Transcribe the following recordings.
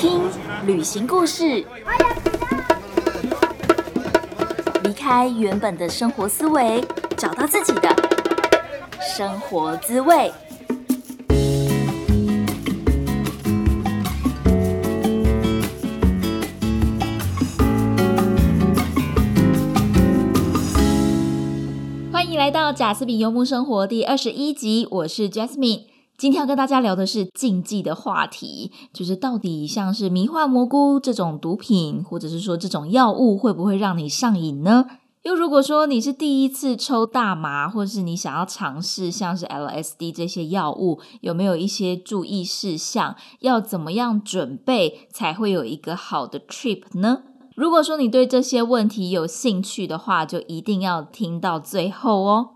听旅行故事，离开原本的生活思维，找到自己的生活滋味。欢迎来到贾斯敏游牧生活第二十一集，我是 Jasmine。今天要跟大家聊的是禁忌的话题，就是到底像是迷幻蘑菇这种毒品，或者是说这种药物会不会让你上瘾呢？又如果说你是第一次抽大麻，或是你想要尝试像是 LSD 这些药物，有没有一些注意事项？要怎么样准备才会有一个好的 trip 呢？如果说你对这些问题有兴趣的话，就一定要听到最后哦。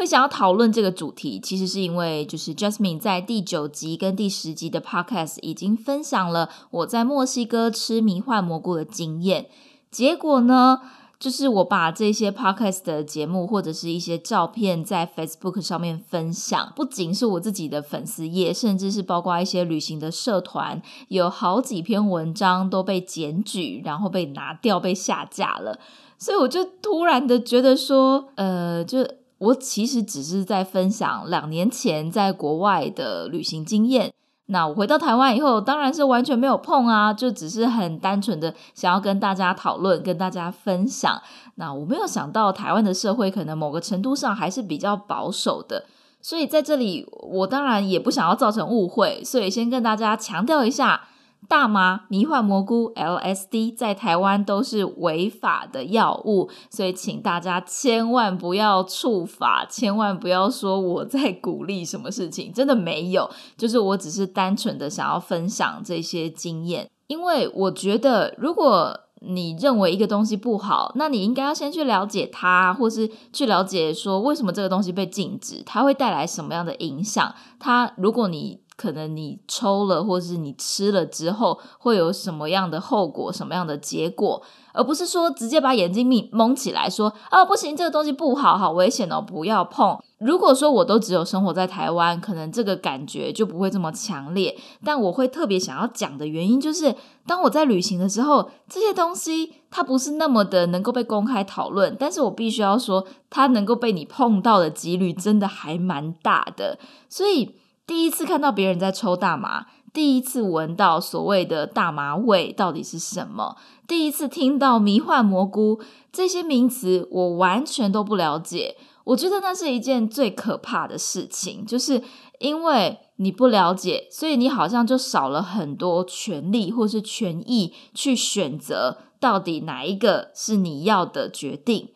会想要讨论这个主题，其实是因为就是 Jasmine 在第九集跟第十集的 Podcast 已经分享了我在墨西哥吃迷幻蘑菇的经验。结果呢，就是我把这些 Podcast 的节目或者是一些照片在 Facebook 上面分享，不仅是我自己的粉丝页，甚至是包括一些旅行的社团，有好几篇文章都被检举，然后被拿掉、被下架了。所以我就突然的觉得说，呃，就。我其实只是在分享两年前在国外的旅行经验。那我回到台湾以后，当然是完全没有碰啊，就只是很单纯的想要跟大家讨论、跟大家分享。那我没有想到台湾的社会可能某个程度上还是比较保守的，所以在这里我当然也不想要造成误会，所以先跟大家强调一下。大麻、迷幻蘑菇 （LSD） 在台湾都是违法的药物，所以请大家千万不要触法，千万不要说我在鼓励什么事情，真的没有，就是我只是单纯的想要分享这些经验，因为我觉得，如果你认为一个东西不好，那你应该要先去了解它，或是去了解说为什么这个东西被禁止，它会带来什么样的影响。它如果你可能你抽了，或是你吃了之后，会有什么样的后果，什么样的结果，而不是说直接把眼睛蒙蒙起来，说啊不行，这个东西不好，好危险哦，不要碰。如果说我都只有生活在台湾，可能这个感觉就不会这么强烈。但我会特别想要讲的原因，就是当我在旅行的时候，这些东西它不是那么的能够被公开讨论，但是我必须要说，它能够被你碰到的几率真的还蛮大的，所以。第一次看到别人在抽大麻，第一次闻到所谓的大麻味到底是什么？第一次听到迷幻蘑菇这些名词，我完全都不了解。我觉得那是一件最可怕的事情，就是因为你不了解，所以你好像就少了很多权利或是权益去选择到底哪一个是你要的决定。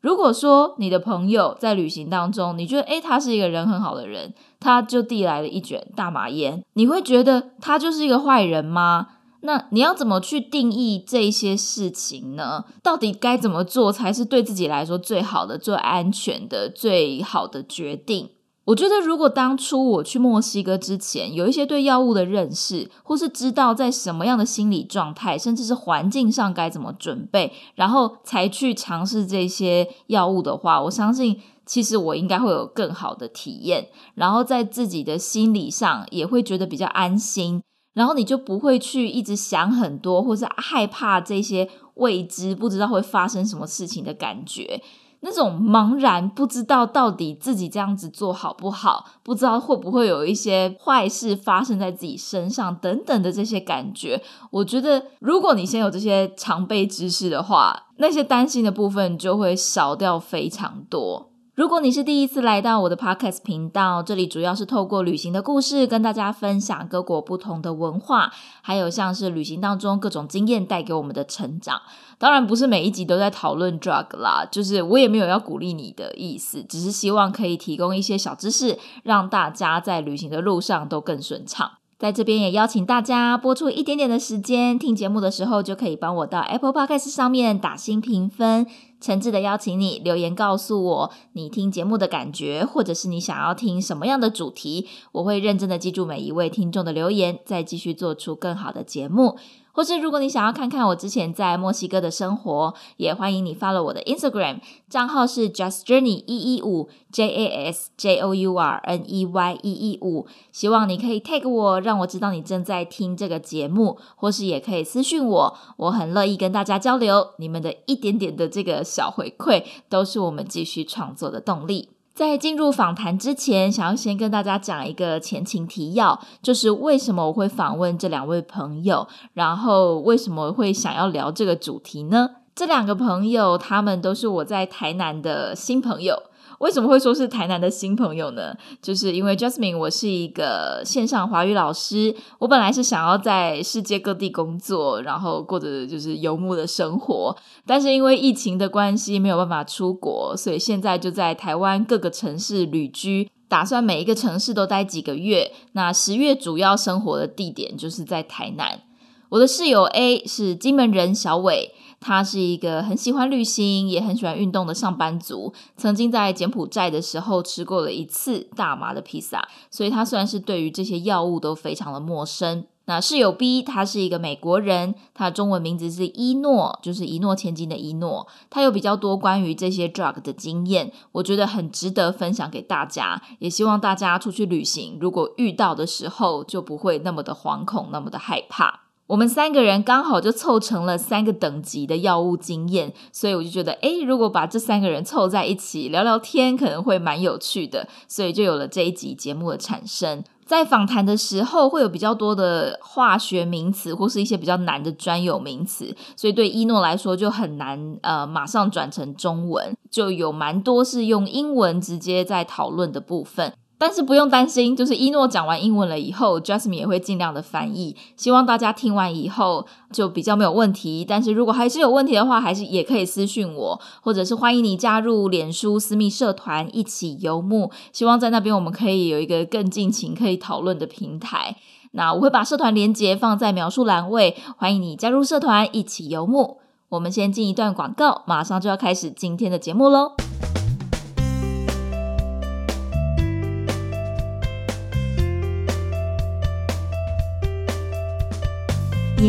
如果说你的朋友在旅行当中，你觉得诶他是一个人很好的人，他就递来了一卷大麻烟，你会觉得他就是一个坏人吗？那你要怎么去定义这些事情呢？到底该怎么做才是对自己来说最好的、最安全的、最好的决定？我觉得，如果当初我去墨西哥之前，有一些对药物的认识，或是知道在什么样的心理状态，甚至是环境上该怎么准备，然后才去尝试这些药物的话，我相信其实我应该会有更好的体验，然后在自己的心理上也会觉得比较安心，然后你就不会去一直想很多，或是害怕这些未知，不知道会发生什么事情的感觉。那种茫然，不知道到底自己这样子做好不好，不知道会不会有一些坏事发生在自己身上等等的这些感觉，我觉得如果你先有这些常备知识的话，那些担心的部分就会少掉非常多。如果你是第一次来到我的 podcast 频道，这里主要是透过旅行的故事跟大家分享各国不同的文化，还有像是旅行当中各种经验带给我们的成长。当然不是每一集都在讨论 drug 啦，就是我也没有要鼓励你的意思，只是希望可以提供一些小知识，让大家在旅行的路上都更顺畅。在这边也邀请大家播出一点点的时间听节目的时候，就可以帮我到 Apple Podcast 上面打新评分。诚挚的邀请你留言告诉我你听节目的感觉，或者是你想要听什么样的主题，我会认真的记住每一位听众的留言，再继续做出更好的节目。或是如果你想要看看我之前在墨西哥的生活，也欢迎你 follow 我的 Instagram 账号是 Just Journey 一一五 J A S J O U R N E Y 一一五。希望你可以 tag 我，让我知道你正在听这个节目，或是也可以私讯我，我很乐意跟大家交流。你们的一点点的这个小回馈，都是我们继续创作的动力。在进入访谈之前，想要先跟大家讲一个前情提要，就是为什么我会访问这两位朋友，然后为什么会想要聊这个主题呢？这两个朋友，他们都是我在台南的新朋友。为什么会说是台南的新朋友呢？就是因为 Jasmine，我是一个线上华语老师。我本来是想要在世界各地工作，然后过着就是游牧的生活。但是因为疫情的关系，没有办法出国，所以现在就在台湾各个城市旅居，打算每一个城市都待几个月。那十月主要生活的地点就是在台南。我的室友 A 是金门人小伟。他是一个很喜欢旅行，也很喜欢运动的上班族。曾经在柬埔寨的时候吃过了一次大麻的披萨，所以他虽然是对于这些药物都非常的陌生。那室友 B，他是一个美国人，他的中文名字是伊诺，就是一诺千金的伊诺。他有比较多关于这些 drug 的经验，我觉得很值得分享给大家。也希望大家出去旅行，如果遇到的时候，就不会那么的惶恐，那么的害怕。我们三个人刚好就凑成了三个等级的药物经验，所以我就觉得，诶，如果把这三个人凑在一起聊聊天，可能会蛮有趣的，所以就有了这一集节目的产生。在访谈的时候，会有比较多的化学名词或是一些比较难的专有名词，所以对一诺来说就很难，呃，马上转成中文，就有蛮多是用英文直接在讨论的部分。但是不用担心，就是一诺讲完英文了以后，Jasmine 也会尽量的翻译。希望大家听完以后就比较没有问题。但是如果还是有问题的话，还是也可以私讯我，或者是欢迎你加入脸书私密社团一起游牧。希望在那边我们可以有一个更尽情可以讨论的平台。那我会把社团连接放在描述栏位，欢迎你加入社团一起游牧。我们先进一段广告，马上就要开始今天的节目喽。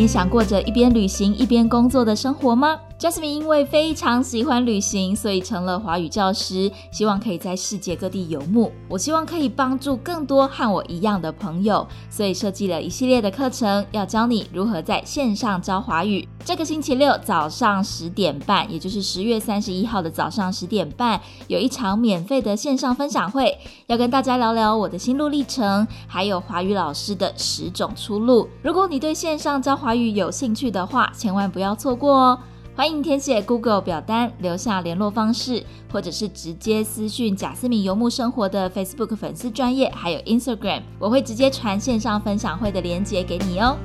你想过着一边旅行一边工作的生活吗？？Jasmine 因为非常喜欢旅行，所以成了华语教师，希望可以在世界各地游牧。我希望可以帮助更多和我一样的朋友，所以设计了一系列的课程，要教你如何在线上教华语。这个星期六早上十点半，也就是十月三十一号的早上十点半，有一场免费的线上分享会，要跟大家聊聊我的心路历程，还有华语老师的十种出路。如果你对线上教华语有兴趣的话，千万不要错过哦。欢迎填写 Google 表单，留下联络方式，或者是直接私讯贾思敏游牧生活的 Facebook 粉丝专业，还有 Instagram，我会直接传线上分享会的链接给你哦。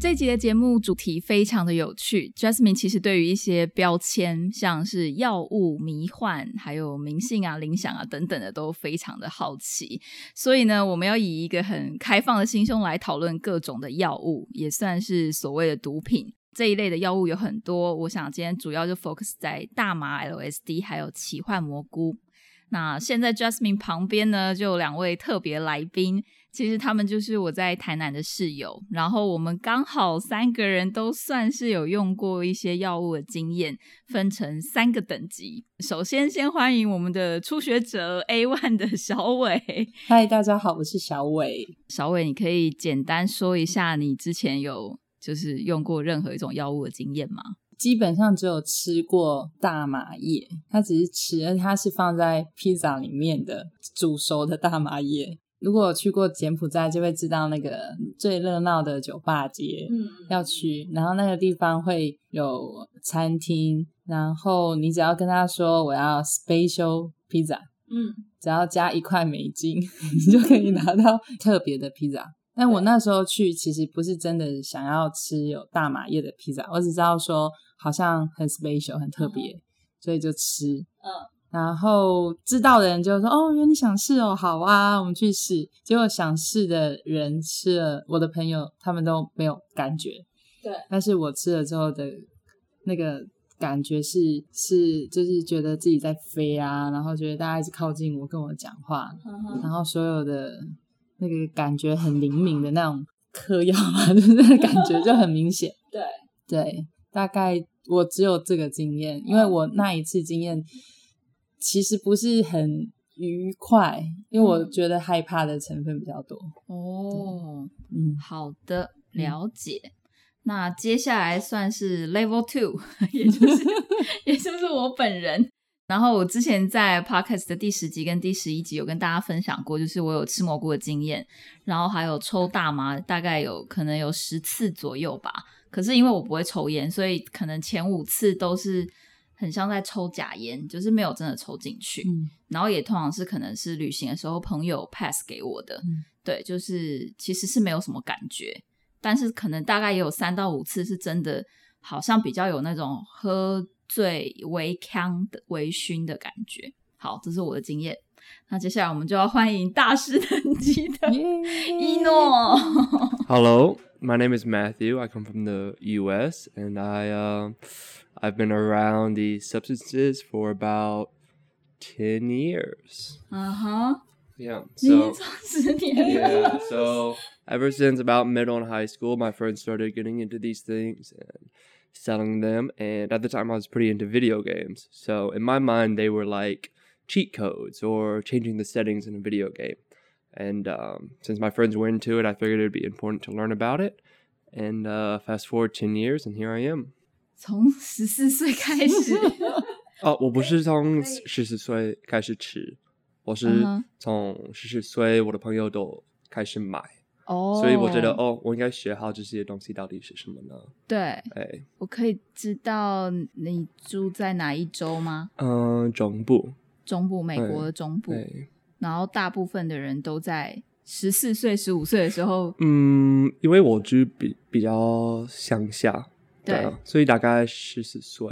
这集的节目主题非常的有趣，Jasmine 其实对于一些标签，像是药物、迷幻、还有迷信啊、灵想啊等等的，都非常的好奇。所以呢，我们要以一个很开放的心胸来讨论各种的药物，也算是所谓的毒品这一类的药物有很多。我想今天主要就 focus 在大麻、LSD 还有奇幻蘑菇。那现在 Jasmine 旁边呢，就有两位特别来宾。其实他们就是我在台南的室友，然后我们刚好三个人都算是有用过一些药物的经验，分成三个等级。首先，先欢迎我们的初学者 A One 的小伟。嗨，大家好，我是小伟。小伟，你可以简单说一下你之前有就是用过任何一种药物的经验吗？基本上只有吃过大麻叶，它只是吃，而且它是放在披萨里面的煮熟的大麻叶。如果去过柬埔寨，就会知道那个最热闹的酒吧街，嗯，要去，然后那个地方会有餐厅，然后你只要跟他说我要 special pizza，嗯，只要加一块美金，你就可以拿到特别的披萨。但我那时候去，其实不是真的想要吃有大麻叶的披萨，我只知道说好像很 special 很特别，所以就吃，嗯。然后知道的人就说：“哦，原来你想试哦，好啊，我们去试。”结果想试的人吃了，我的朋友他们都没有感觉，对，但是我吃了之后的那个感觉是是就是觉得自己在飞啊，然后觉得大家一直靠近我跟我讲话，然后所有的那个感觉很灵敏的那种嗑药嘛，就是那个感觉就很明显。对，对，大概我只有这个经验，因为我那一次经验其实不是很愉快，因为我觉得害怕的成分比较多。哦，嗯，好的，了解。那接下来算是 Level Two，也就是 也就是我本人。然后我之前在 Podcast 的第十集跟第十一集有跟大家分享过，就是我有吃蘑菇的经验，然后还有抽大麻，大概有可能有十次左右吧。可是因为我不会抽烟，所以可能前五次都是很像在抽假烟，就是没有真的抽进去。嗯然后也通常是可能是旅行的时候朋友 pass 给我的，嗯对，就是其实是没有什么感觉，但是可能大概也有三到五次是真的，好像比较有那种喝醉微呛的微醺的感觉。好，这是我的经验。那接下来我们就要欢迎大师等级的 一诺。Hello, my name is Matthew. I come from the U.S. and I uh, I've been around these substances for about 10 years. Uh huh. Yeah. So, yeah. So, ever since about middle and high school, my friends started getting into these things and selling them. And at the time, I was pretty into video games. So, in my mind, they were like cheat codes or changing the settings in a video game. And um, since my friends were into it, I figured it would be important to learn about it. And uh, fast forward 10 years, and here I am. 从 十四岁开始，哦，我不是从十四岁开始吃，我是从十四岁我的朋友都开始买。哦，所以我觉得，哦，我应该学好这些东西到底是什么呢？对，哎，我可以知道你住在哪一州吗？嗯，中部，中部，美国的中部。哎，然后大部分的人都在十四岁、十五岁的时候，嗯，因为我住比比较乡下，对啊，所以大概十四岁，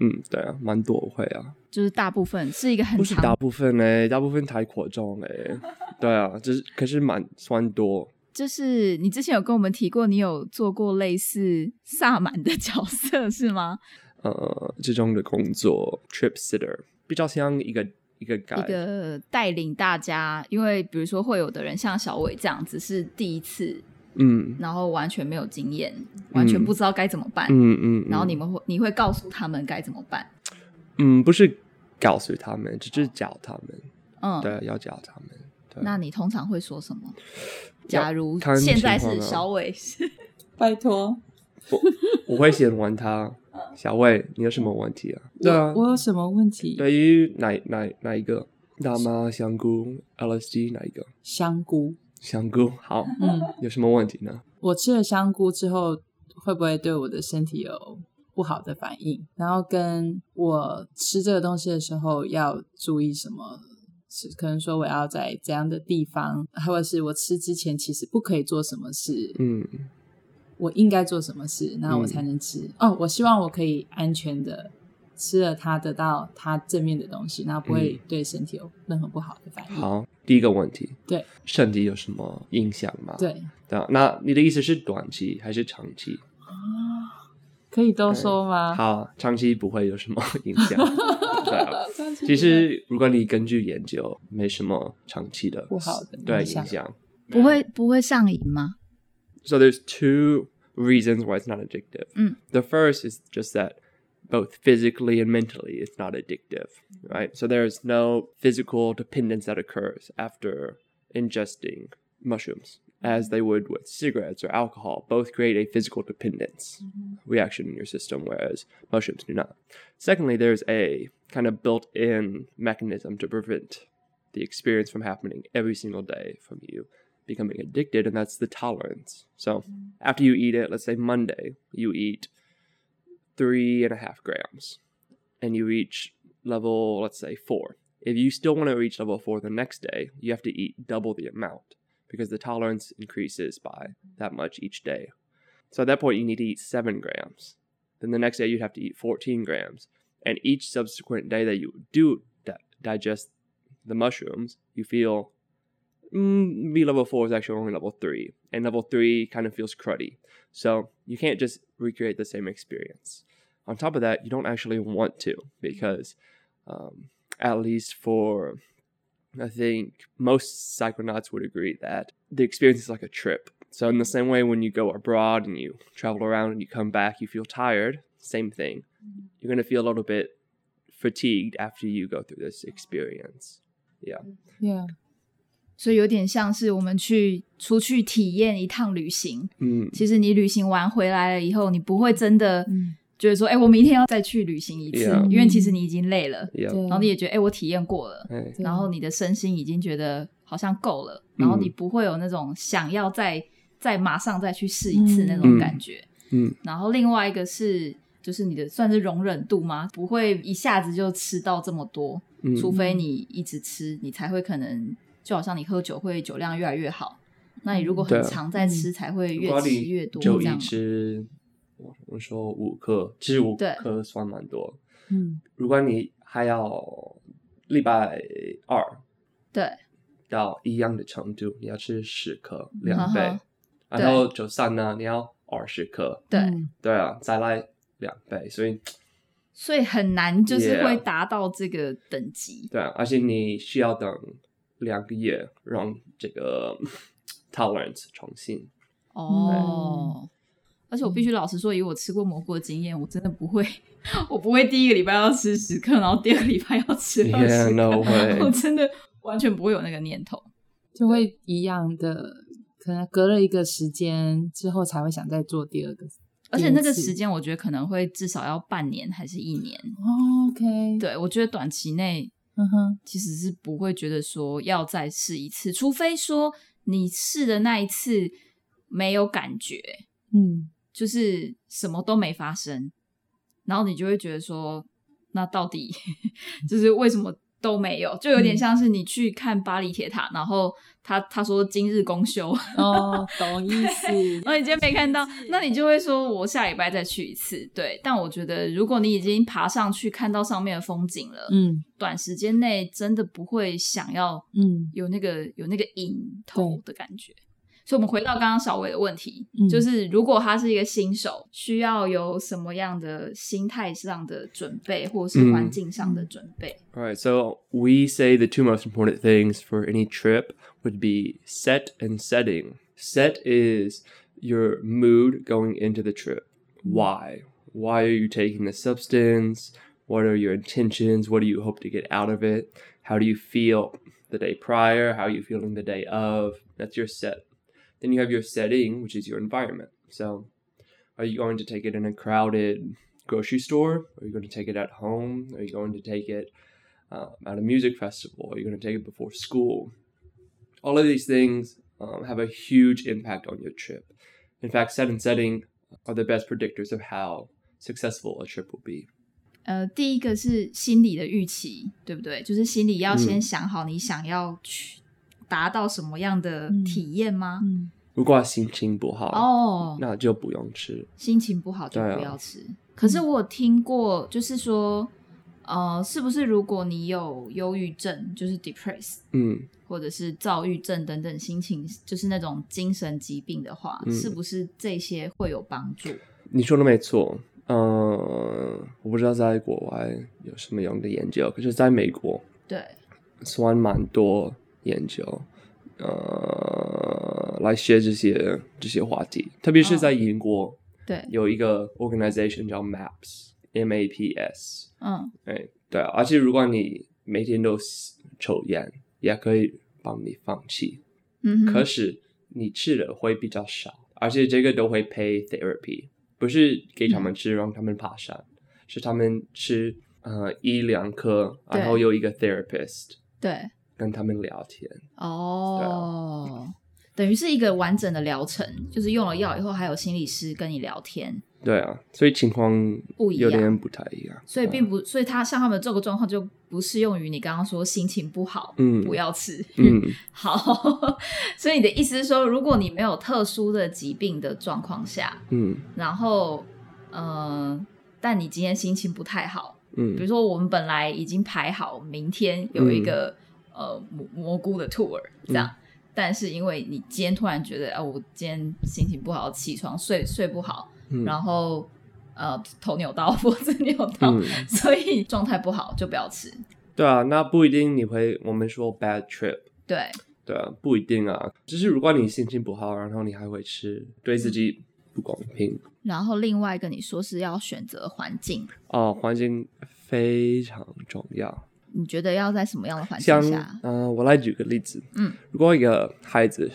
嗯，对啊，蛮多会啊，就是大部分是一个很不是大，部分嘞，大部分太扩张嘞，对啊，就是可是蛮算多，就是你之前有跟我们提过，你有做过类似萨满的角色是吗？呃，这种的工作，trip sitter 比较像一个一个一个带领大家，因为比如说会有的人像小伟这样子是第一次，嗯。然后完全没有经验，完全不知道该怎么办，嗯嗯，然后你们会你会告诉他们该怎么办，嗯，不是告诉他们，只是教他们，嗯，对，要教他们，对。那你通常会说什么？假如看现在是小伟。是拜托，我我会先问他，小伟，你有什么问题啊？对啊，我有什么问题？对于哪哪哪一个？大麻、香菇、LSD 哪一个？香菇，香菇好，嗯，有什么问题呢？我吃了香菇之后，会不会对我的身体有不好的反应？然后跟我吃这个东西的时候要注意什么？是可能说我要在怎样的地方，或者是我吃之前其实不可以做什么事，嗯我应该做什么事，然后我才能吃。哦，我希望我可以安全的吃了它，得到它正面的东西，然后不会对身体有任何不好的反应。好，第一个问题，对身体有什么影响吗？对，对啊，那你的意思是短期还是长期？可以都说吗？好，长期不会有什么影响。对啊，其实如果你根据研究，没什么长期的不好的对影响影响。不会不会上瘾吗？So there's two reasons why it's not addictive. Mm. The first is just that both physically and mentally it's not addictive, mm-hmm. right? So there's no physical dependence that occurs after ingesting mushrooms as they would with cigarettes or alcohol. Both create a physical dependence mm-hmm. reaction in your system whereas mushrooms do not. Secondly, there's a kind of built-in mechanism to prevent the experience from happening every single day from you becoming addicted, and that's the tolerance. So mm-hmm. after you eat it, let's say Monday, you eat three and a half grams, and you reach level, let's say four. If you still want to reach level four the next day, you have to eat double the amount because the tolerance increases by that much each day. So at that point, you need to eat seven grams. Then the next day, you'd have to eat 14 grams. And each subsequent day that you do that, digest the mushrooms, you feel mm, maybe level four is actually only level three, and level three kind of feels cruddy. So you can't just recreate the same experience. On top of that, you don't actually want to because, um, at least for I think most psychonauts would agree that the experience is like a trip. So, in the same way, when you go abroad and you travel around and you come back, you feel tired, same thing. You're going to feel a little bit fatigued after you go through this experience. Yeah. Yeah，所以有点像是我们去出去体验一趟旅行。Mm, 其实你旅行完回来了以后，你不会真的嗯。觉得说，哎、我明天要再去旅行一次 Yeah 因为其实你已经累了，yeah. 然后你也觉得，哎、我体验过了，然后你的身心已经觉得好像够了，然后你不会有那种想要再再马上再去试一次那种感觉。嗯。然后另外一个是，就是你的算是容忍度吗？不会一下子就吃到这么多，嗯。除非你一直吃，你才会可能就好像你喝酒会酒量越来越好。那你如果很常在吃，才会越吃越多就一样。吃，我我说五克，其实五对。克算蛮多。嗯。如果你还要礼拜二对，到一样的程度，你要吃十克嗯两倍然后周三呢，你要二十克，对嗯。对啊，再来两倍，所以所以很难就是会达到这个等级。对啊，而且你需要等两个月让这个 tolerance 重新。哦。而且我必须老实说，以我吃过蘑菇的经验，我真的不会，我不会第一个礼拜要吃十克，然后第二个礼拜要吃二 Yeah, 十 no 克 way 我真的完全不会有那个念头。就会一样的，可能隔了一个时间之后才会想再做第二个。而且那个时间，我觉得可能会至少要半年还是一年。哦 OK，，对我觉得短期内嗯哼，其实是不会觉得说要再试一次，除非说你试的那一次没有感觉，嗯。就是什么都没发生，然后你就会觉得说，那到底 就是为什么都没有？就有点像是你去看巴黎铁塔，然后他他说今日公休，哦，懂意思。然后你今天没看到，那你就会说我下礼拜再去一次。对，但我觉得如果你已经爬上去看到上面的风景了，嗯短时间内真的不会想要嗯有那个有那个瘾头的感觉。所以，我们回到刚刚小伟的问题，嗯就是如果他是一个新手，需要有什么样的心态上的准备，或是环境上的准备？ All right, so we say the two most important things for any trip would be set and setting. Set is your mood going into the trip. Why? Why are you taking the substance? What are your intentions? What do you hope to get out of it? How do you feel the day prior? How are you feeling the day of? That's your set. Then you have your setting, which is your environment. So, are you going to take it in a crowded grocery store? Are you going to take it at home? Are you going to take it um, at a music festival? Are you going to take it before school? All of these things um, have a huge impact on your trip. In fact, set and setting are the best predictors of how successful a trip will be. 呃，第一个是心理的预期，对不对？就是心里要先嗯想好你想要去达到什么样的嗯体验吗？嗯 如果心情不好，哦，那就不用吃。心情不好就不要吃。可是我有听过，就是说，呃，是不是如果你有忧郁症，就是 depress，嗯，或者是躁郁症等等心情，就是那种精神疾病的话，嗯是不是这些会有帮助？你说的没错。呃，我不知道在国外有什么样的研究，可是在美国对，算蛮多研究，呃，来学这些这些话题，特别是在英国。对，有一个 organization 叫 MAPS，M A P S，嗯，哎，对啊，而且如果你每天都抽烟，也可以帮你放弃，嗯，可是你吃的会比较少，而且这个都会 pay therapy，不是给他们吃让他们爬山，是他们吃呃一两颗，然后有一个 therapist 对，跟他们聊天，哦，等于是一个完整的疗程，就是用了药以后，还有心理师跟你聊天，对啊，所以情况不一样有点不太一样，所以并不，所以他像他们这个状况就不适用于你刚刚说心情不好，嗯不要吃，嗯。好，所以你的意思是说，如果你没有特殊的疾病的状况下，嗯然后，呃，但你今天心情不太好，嗯比嗯如说我们本来已经排好明天有一个、呃蘑蘑菇的 tour 这样，但是因为你今天突然觉得啊，我今天心情不好，起床睡睡不好，嗯。然后呃头扭到，脖子扭到，嗯，所以状态不好就不要吃。对啊，那不一定你会我们说 bad trip，对，对啊，不一定啊，就是如果你心情不好，然后你还会吃，对自己不公平。然后另外跟你说是要选择环境，哦，环境非常重要。你觉得要在什么样的环境像下？呃，我来举个例子，嗯，如果一个孩子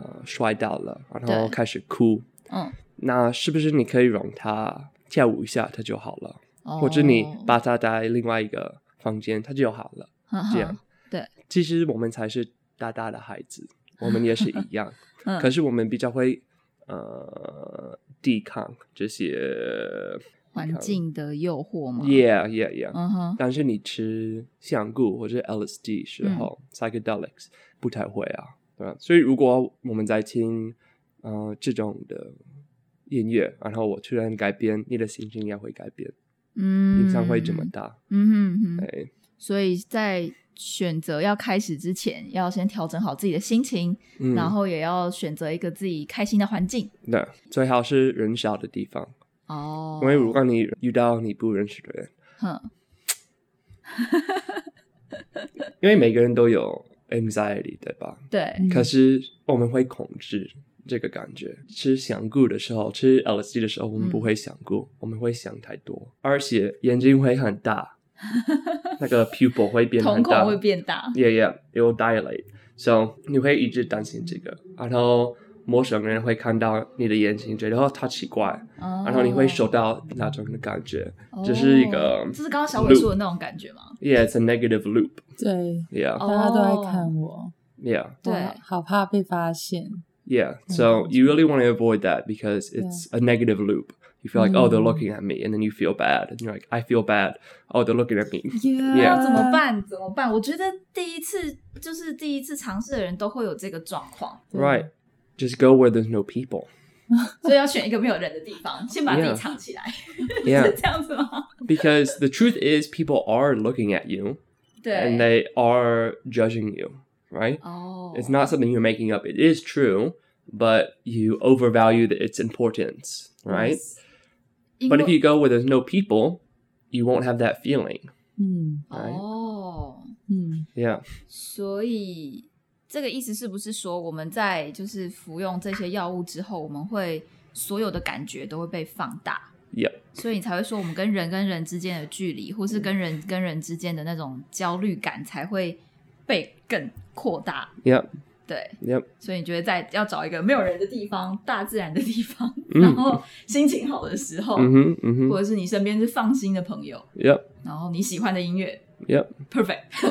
呃摔倒了，然后对开始哭，嗯，那是不是你可以让他跳舞一下，他就好了？哦或者你把他带另外一个房间，他就好了。呵这样呵，对，其实我们才是大大的孩子，我们也是一样，嗯可是我们比较会呃抵抗这些环境的诱惑吗？，yeah yeah yeah，、嗯哼，但是你吃香菇或者 LSD 时候、psychedelics 不太会啊，对吧？所以如果我们在听呃这种的音乐，然后我突然改变，你的心情也会改变，嗯，影响会这么大。嗯哼哎，所以在选择要开始之前，要先调整好自己的心情，嗯，然后也要选择一个自己开心的环境。对，最好是人少的地方，哦，因为如果你遇到你不认识的人，哼，因为每个人都有 anxiety，对吧？对，嗯可是我们会控制这个感觉。吃香菇的时候，吃 LSD 的时候，我们不会想菇，我们会想太多，而且眼睛会很大，那个 pupil 会变瞳很大孔会变大。，yeah yeah，it will dilate。So 你会一直担心这个，然后陌生人会看到你的眼睛，觉得哦他奇怪，然然后你会受到那种的感觉，哦这是一个这是刚刚小伟说的那种感觉吗？ yeah，it's a negative loop。对， Yeah 哦大家都在看我， yeah 对我好怕被发现。 Yeah, so you really want to avoid that because it's a negative loop. You feel like, oh, they're looking at me, and then you feel bad, and you're like, I feel bad. Oh, they're looking at me. Yeah 怎么办？怎么办？我觉得第一次就是第一次尝试的人都会有这个状况， Right. Just go where there's no people. 所以要选一个没有人的地方，先把自己 Yeah 藏起来， Yeah, 是这样子吗？ because the truth is, people are looking at you, 对 and，they are judging you. Right? 哦， It's not something you're making up. It is true, but you overvalue the, its importance. Right? 因 But if 为 you go where there's no people, you won't have that feeling. 嗯 Right? 哦，嗯， Yeah. 所以 这个意思是不是说我们在就是服用这些药物之后，我们会所有的感觉都会被放大？Yep. 所以你才会说，我们跟人跟人之间的距离，或是跟人跟人之间的那种焦虑感，才会被更扩大。Yep. 对，Yep. 所以你觉得在要找一个没有人的地方、大自然的地方，嗯然后心情好的时候，Mm-hmm. Mm-hmm. 或者是你身边是放心的朋友，Yep. 然后你喜欢的音乐 Yep. ，perfect。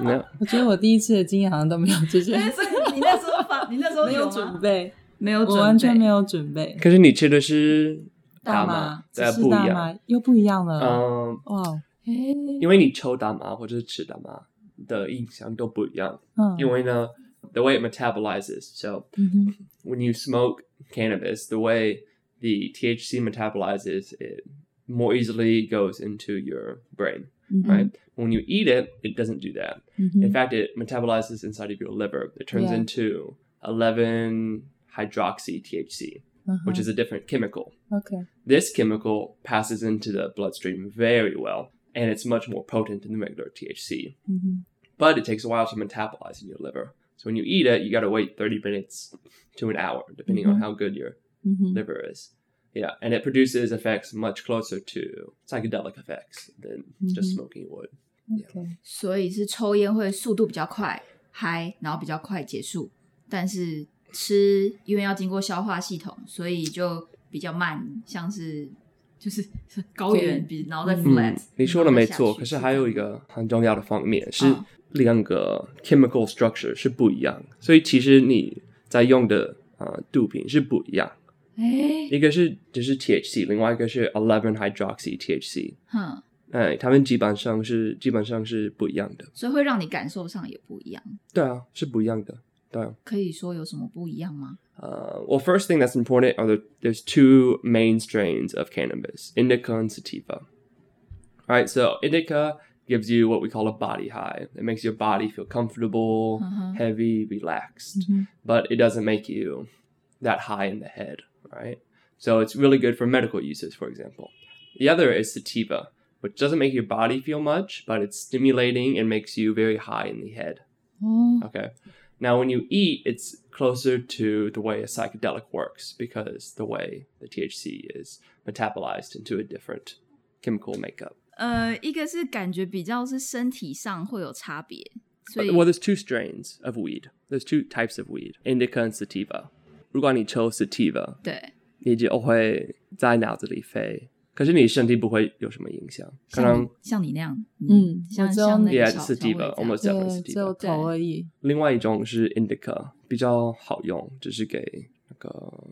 Yep. 我觉得我第一次的经验好像都没有这些，所以你那时候发，你那时候没有吗准备，没有准备，我完全没有准备。可是你吃的是大麻麻，，对，只是不一样。大麻又不一样了。嗯，哇，因为你抽大麻或者是吃大麻的影响都不一样。嗯，因为呢，the way it metabolizes. So 嗯哼 when you smoke cannabis, the way the THC metabolizes, it more easily goes into your brain. 嗯哼 Right? When you eat it, it doesn't do that. Mm-hmm. In fact, it metabolizes inside of your liver. It turns yeah. into 11 hydroxy THC, uh-huh. which is a different chemical. Okay. This chemical passes into the bloodstream very well, and it's much more potent than the regular THC. Mm-hmm. But it takes a while to metabolize in your liver. So when you eat it, you got to wait 30 minutes to an hour, depending mm-hmm. on how good your mm-hmm. liver is. Yeah, and it produces effects much closer to psychedelic effects than just Mhm. smoking would. OK，所以是抽烟会速度比较快，嗨，然后比较快结束。但是吃因为要经过消化系统，所以就比较慢，像是就是是高原，比然后再嗯 flat、嗯，你说的没错，然后再下去可是还有一个很重要的方面是嗯两个 chemical structure 是不一样，所以其实你在用的呃毒品是不一样， 哎，一个是只是 THC，另外一个是 eleven hydroxy THC，哼，哎，它们基本上是基本上是不一样的，所以会让你感受上也不一样。对啊，是不一样的，对啊。可以说有什么不一样吗？ Uh, well, first thing that's important are the, there's two main strains of cannabis, indica and sativa. right? So indica gives you what we call a body high. It makes your body feel comfortable, Uh-huh. heavy, relaxed, Mhm. but it doesn't make you that high in the head, right? So it's really good for medical uses, for example. The other is sativa, which doesn't make your body feel much, but it's stimulating and makes you very high in the head. 哦， Okay. Now, when you eat, it's closer to the way a psychedelic works because the way the THC is metabolized into a different chemical makeup. 呃，一个是感觉比较是身体上会有差别，所以 Well, there's two strains of weed. There's two types of weed, indica and sativa. 如果你抽 sativa, 对，你就会在脑子里飞，可是你身体不会有什么影响。可能像你那样，嗯像我知道像那个 Yeah, 小 it's 小伟 sativa, 这样 almost 对 definitely，只有 sativa. 头而已。另外一种是 indica，比较好用，就是给那个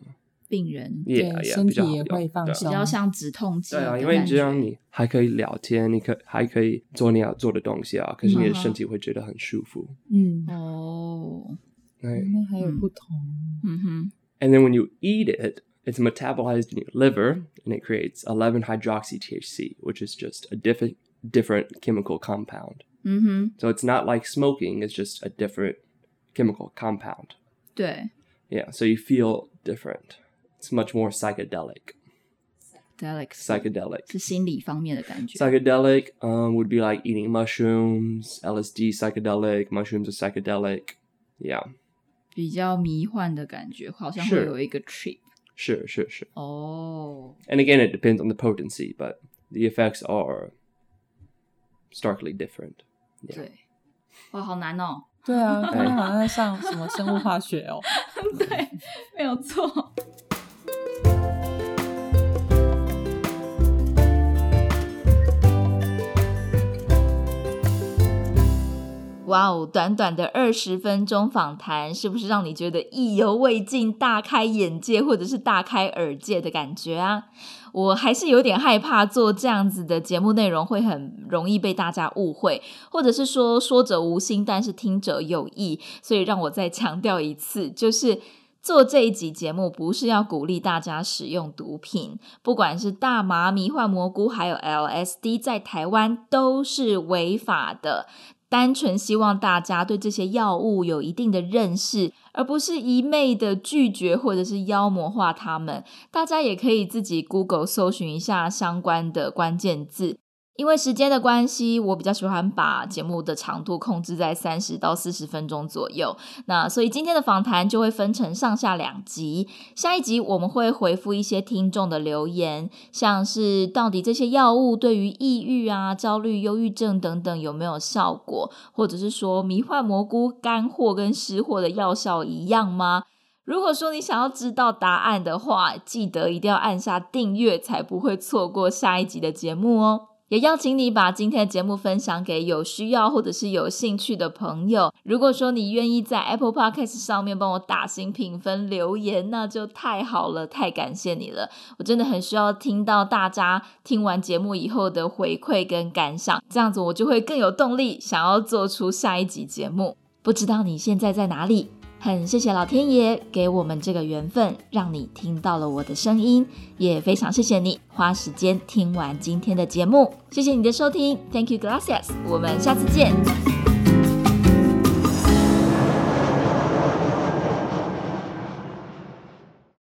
病人。yeah 对 yeah 身体也会放松。比较像止痛剂对啊，因为这样你还可以聊天，你可还可以做你要做的东西啊，可是你的身体会觉得很舒服。嗯，哦，对那还有不同。嗯哼， And then when you eat it, it's metabolized in your liver and it creates 11 hydroxy THC, which is just a different different chemical compound. 嗯哼， So it's not like smoking, it's just a different chemical compound. 对 Yeah, so you feel different. It's much more psychedelic. ，Alex Psychedelic. 是心理方面的感觉， Psychedelic um, would be like eating mushrooms, LSD psychedelic, mushrooms are psychedelic. Yeah, 比较迷幻的感觉，好像会有一个 trip。sure, sure, sure. 哦，And again, it depends on the potency, but the effects are starkly different. 对，哇，好难哦。对啊，刚刚好像在上什么生物化学哦。对，没有错。哇哦，短短的二十分钟访谈，是不是让你觉得意犹未尽、大开眼界，或者是大开耳界的感觉啊？我还是有点害怕做这样子的节目内容会很容易被大家误会，或者是说说者无心，但是听者有意，所以让我再强调一次，就是。做这一集节目不是要鼓励大家使用毒品，不管是大麻、迷幻蘑菇，还有 LSD，在台湾都是违法的。单纯希望大家对这些药物有一定的认识，而不是一昧的拒绝或者是妖魔化他们。大家也可以自己 Google 搜寻一下相关的关键字。因为时间的关系，我比较喜欢把节目的长度控制在三十到四十分钟左右。那所以今天的访谈就会分成上下两集。下一集我们会回复一些听众的留言，像是到底这些药物对于抑郁啊、焦虑、忧郁症等等有没有效果，或者是说迷幻蘑菇干货跟湿货的药效一样吗？如果说你想要知道答案的话，记得一定要按下订阅，才不会错过下一集的节目哦。也邀请你把今天的节目分享给有需要或者是有兴趣的朋友。如果说你愿意在 Apple Podcast 上面帮我打新评分留言，那就太好了，太感谢你了。我真的很需要听到大家听完节目以后的回馈跟感想，这样子我就会更有动力想要做出下一集节目。不知道你现在在哪里？很谢谢老天爷给我们这个缘分，让你听到了我的声音，也非常谢谢你花时间听完今天的节目，谢谢你的收听，Thank you, gracias，我们下次见。